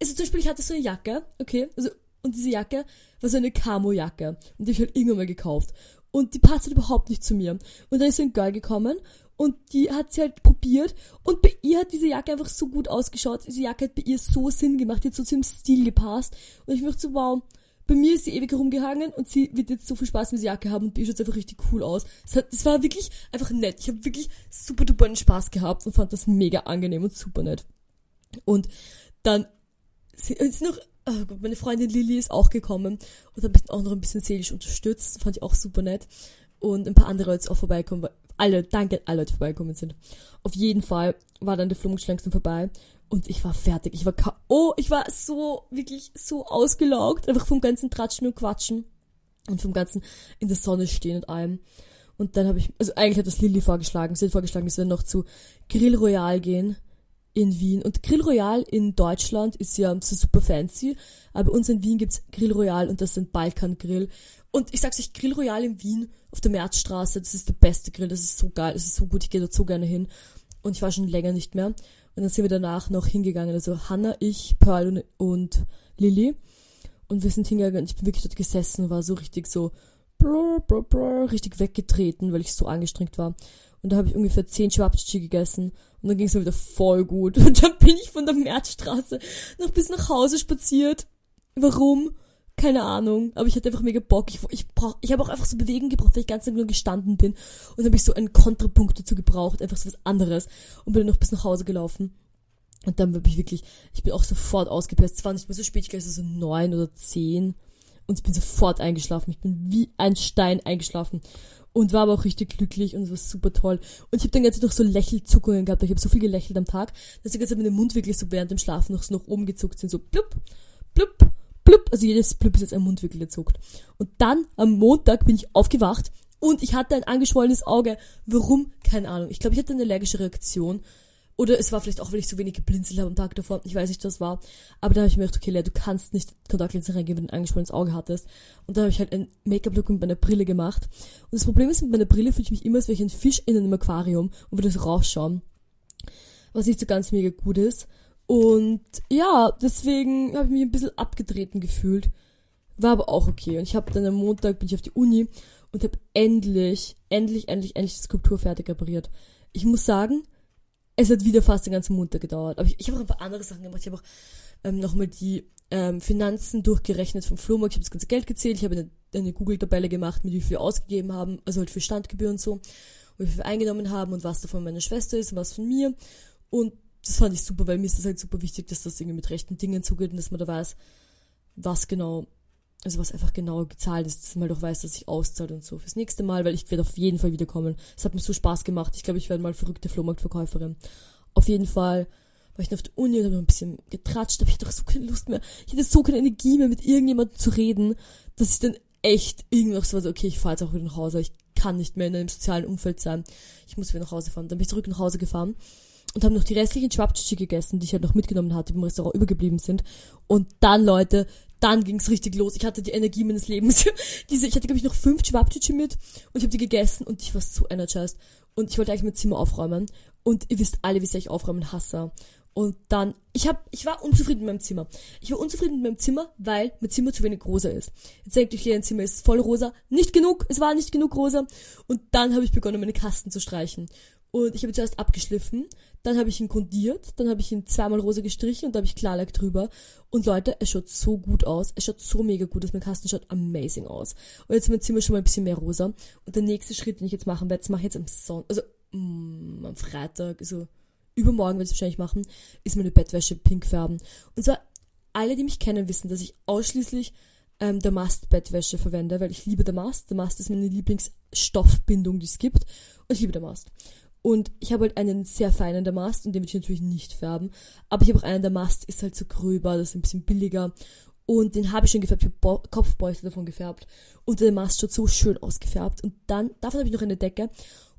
A: also zum Beispiel, ich hatte so eine Jacke, okay, also, und diese Jacke war so eine Camo-Jacke. Und die habe ich halt irgendwann mal gekauft. Und die passt halt überhaupt nicht zu mir. Und dann ist so ein Girl gekommen und die hat sie halt probiert und bei ihr hat diese Jacke einfach so gut ausgeschaut. Diese Jacke hat bei ihr so Sinn gemacht, die hat so zu ihrem Stil gepasst. Und ich möchte so, wow, bei mir ist sie ewig herumgehangen und sie wird jetzt so viel Spaß mit der Jacke haben und ihr schaut einfach richtig cool aus. Das, hat, das war wirklich einfach nett. Ich habe wirklich super duper einen Spaß gehabt und fand das mega angenehm und super nett. Und dann ist noch, oh Gott, meine Freundin Lilly ist auch gekommen und hat mich auch noch ein bisschen seelisch unterstützt. Fand ich auch super nett. Und ein paar andere Leute auch vorbeikommen, alle, danke an alle Leute vorbeikommen sind. Auf jeden Fall war dann der langsam vorbei und ich war fertig. Ich war K.O. Ich war so, wirklich so ausgelaugt. Einfach vom ganzen Tratschen und Quatschen. Und vom ganzen in der Sonne stehen und allem. Und dann habe ich, also eigentlich hat das Lilly vorgeschlagen. Sie hat vorgeschlagen, dass wir noch zu Grill Royal gehen in Wien. Und Grill Royal in Deutschland ist ja so super fancy. Aber bei uns in Wien gibt's Grill Royal und das sind Balkan Grill. Und ich sag's euch, Grill Royal in Wien auf der Märzstraße, das ist der beste Grill. Das ist so geil, das ist so gut. Ich gehe dort so gerne hin. Und ich war schon länger nicht mehr. Und dann sind wir danach noch hingegangen. Also Hannah, ich, Pearl und, und Lilly. Und wir sind hingegangen ich bin wirklich dort gesessen und war so richtig so blur, blur, blur, richtig weggetreten, weil ich so angestrengt war. Und da habe ich ungefähr zehn Chewabchichi gegessen und dann ging es mir wieder voll gut. Und dann bin ich von der Märzstraße noch bis nach Hause spaziert. Warum? Keine Ahnung, aber ich hatte einfach mega Bock. Ich, ich, brauch, ich habe auch einfach so Bewegung gebraucht, weil ich ganz nur gestanden bin. Und habe ich so einen Kontrapunkt dazu gebraucht, einfach so was anderes. Und bin dann noch bis nach Hause gelaufen. Und dann bin ich wirklich, ich bin auch sofort ausgepisst. Es war nicht mehr so spät, ich glaube, es war so neun oder zehn. Und ich bin sofort eingeschlafen. Ich bin wie ein Stein eingeschlafen. Und war aber auch richtig glücklich und es war super toll. Und ich habe dann ganz noch so Lächelzuckungen gehabt. Ich habe so viel gelächelt am Tag, dass die ganze Zeit meine Mund wirklich so während dem Schlafen noch so nach oben gezuckt sind. So blub, blub, blub, also jedes blub ist jetzt ein Mundwinkel gezuckt. Und dann am Montag bin ich aufgewacht und ich hatte ein angeschwollenes Auge. Warum? Keine Ahnung. Ich glaube, ich hatte eine allergische Reaktion. Oder es war vielleicht auch, weil ich so wenig geblinzelt habe am Tag davor. Ich weiß nicht, was war. Aber da habe ich mir gedacht, okay, Lea, du kannst nicht Kontaktlinsen reingehen, wenn du ein angeschwollenes Auge hattest. Und da habe ich halt ein Make-up-Look mit meiner Brille gemacht. Und das Problem ist, mit meiner Brille fühle ich mich immer, als wäre ich ein Fisch in einem Aquarium und würde so rausschauen. Was nicht so ganz mega gut ist. Und ja, deswegen habe ich mich ein bisschen abgetreten gefühlt. War aber auch okay. Und ich habe dann am Montag bin ich auf die Uni und habe endlich, endlich, endlich, endlich die Skulptur fertig repariert. Ich muss sagen, es hat wieder fast den ganzen Montag gedauert. Aber ich, ich habe auch ein paar andere Sachen gemacht. Ich habe auch ähm, nochmal die ähm, Finanzen durchgerechnet vom Flohmarkt. Ich habe das ganze Geld gezählt. Ich habe eine, eine Google-Tabelle gemacht, mit wie viel wir ausgegeben haben. Also halt für Standgebühren und so. Und wie viel wir eingenommen haben und was davon meine Schwester ist und was von mir. Und das fand ich super, weil mir ist das halt super wichtig, dass das irgendwie mit rechten Dingen zugeht und dass man da weiß, was genau, also was einfach genau gezahlt ist, dass man doch weiß, dass sich auszahlt und so fürs nächste Mal, weil ich werde auf jeden Fall wiederkommen. Es hat mir so Spaß gemacht. Ich glaube, ich werde mal verrückte Flohmarktverkäuferin. Auf jeden Fall war ich noch auf der Uni und habe noch ein bisschen getratscht, aber ich hatte doch so keine Lust mehr. Ich hatte so keine Energie mehr, mit irgendjemandem zu reden, dass ich dann echt irgendwas so war, okay, ich fahre jetzt auch wieder nach Hause. Ich kann nicht mehr in einem sozialen Umfeld sein. Ich muss wieder nach Hause fahren. Dann bin ich zurück nach Hause gefahren und haben noch die restlichen Chwapchichi gegessen, die ich halt noch mitgenommen hatte, die im Restaurant übergeblieben sind. Und dann, Leute, dann ging's richtig los. Ich hatte die Energie meines Lebens. Diese, ich hatte, glaube ich, noch fünf Chwapchichi mit und ich habe die gegessen und ich war so energized. Und ich wollte eigentlich mein Zimmer aufräumen. Und ihr wisst alle, wie sehr ich aufräumen hasse. Und dann, ich hab, ich war unzufrieden mit meinem Zimmer. Ich war unzufrieden mit meinem Zimmer, weil mein Zimmer zu wenig rosa ist. Jetzt denkt euch, ein Zimmer ist voll rosa. Nicht genug, es war nicht genug rosa. Und dann habe ich begonnen, meine Kasten zu streichen. Und ich habe zuerst abgeschliffen, dann habe ich ihn grundiert, dann habe ich ihn zweimal rosa gestrichen und da habe ich Klarlack drüber. Und Leute, es schaut so gut aus. Es schaut so mega gut aus. Mein Kasten schaut amazing aus. Und jetzt ist mein Zimmer schon mal ein bisschen mehr rosa. Und der nächste Schritt, den ich jetzt machen werde, das mache ich jetzt am Sonntag, also mm, am Freitag, also übermorgen werde ich es wahrscheinlich machen, ist meine Bettwäsche pink färben. Und zwar, alle, die mich kennen, wissen, dass ich ausschließlich ähm, Damast-Bettwäsche verwende, weil ich liebe Damast. Damast ist meine Lieblingsstoffbindung, die es gibt. Und ich liebe Damast. Und ich habe halt einen sehr feinen Damast und den will ich natürlich nicht färben. Aber ich habe auch einen Damast, ist halt so gröber, das ist ein bisschen billiger. Und den habe ich schon gefärbt, habe Kopfbeutel davon gefärbt. Und der Damast schaut so schön ausgefärbt. Und dann, davon habe ich noch eine Decke.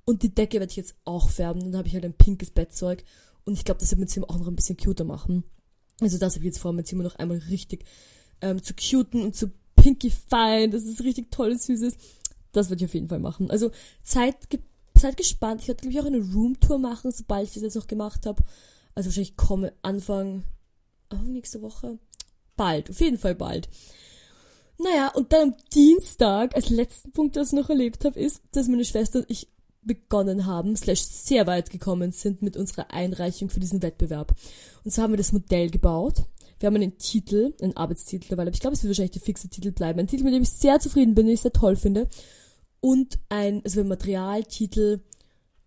A: Und die Decke werde ich jetzt auch färben. Dann habe ich halt ein pinkes Bettzeug. Und ich glaube, das wird mein Zimmer auch noch ein bisschen cuter machen. Also das habe ich jetzt vor, mein Zimmer noch einmal richtig ähm, zu cuten und zu pinky fine, das ist richtig tolles, süßes. Das würde ich auf jeden Fall machen. Also Zeit, seid gespannt. Ich werde, glaube ich, auch eine Roomtour machen, sobald ich das jetzt noch gemacht habe. Also wahrscheinlich komme Anfang, Anfang nächste Woche. Bald, auf jeden Fall bald. Naja, und dann am Dienstag, als letzten Punkt, das ich noch erlebt habe, ist, dass meine Schwester und ich begonnen haben, slash sehr weit gekommen sind mit unserer Einreichung für diesen Wettbewerb. Und so haben wir das Modell gebaut. Wir haben einen Titel, einen Arbeitstitel, weil ich glaube, es wird wahrscheinlich der fixe Titel bleiben. Ein Titel, mit dem ich sehr zufrieden bin, den ich sehr toll finde. Und ein, also ein Materialtitel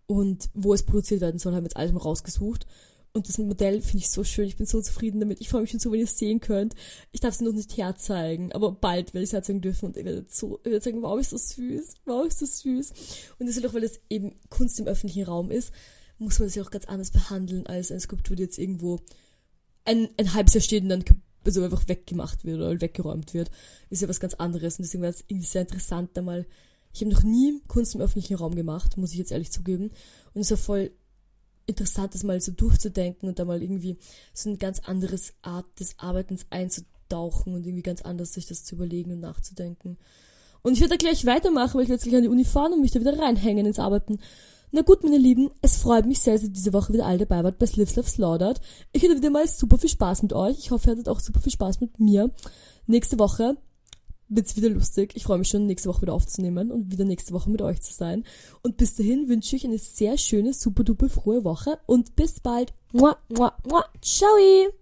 A: und wo es produziert werden soll, haben wir jetzt alles mal rausgesucht. Und das Modell finde ich so schön. Ich bin so zufrieden damit. Ich freue mich schon so, wenn ihr es sehen könnt. Ich darf es noch nicht herzeigen, aber bald werde ich es herzeigen dürfen und ihr werdet so, ihr werdet sagen, wow, ist das süß. Wow, ist das süß. Und das ist auch, weil das eben Kunst im öffentlichen Raum ist, muss man das ja auch ganz anders behandeln als eine Skulptur, die jetzt irgendwo ein, ein halbes Jahr steht und dann so einfach weggemacht wird oder weggeräumt wird. Ist ja was ganz anderes. Und deswegen wäre es sehr interessant, da mal ich habe noch nie Kunst im öffentlichen Raum gemacht, muss ich jetzt ehrlich zugeben. Und es war voll interessant, das mal so durchzudenken und da mal irgendwie so eine ganz anderes Art des Arbeitens einzutauchen und irgendwie ganz anders sich das zu überlegen und nachzudenken. Und ich werde da gleich weitermachen, weil ich gleich an die Uni fahren und mich da wieder reinhängen ins Arbeiten. Na gut, meine Lieben, es freut mich sehr, dass ihr diese Woche wieder alle dabei wart bei Lives Love Slaughtered. Ich hatte wieder mal super viel Spaß mit euch. Ich hoffe, ihr hattet auch super viel Spaß mit mir. Nächste Woche wird's wieder lustig. Ich freue mich schon, nächste Woche wieder aufzunehmen und wieder nächste Woche mit euch zu sein. Und bis dahin wünsche ich eine sehr schöne, super duper frohe Woche und bis bald. Mua, mua, mua. Ciao!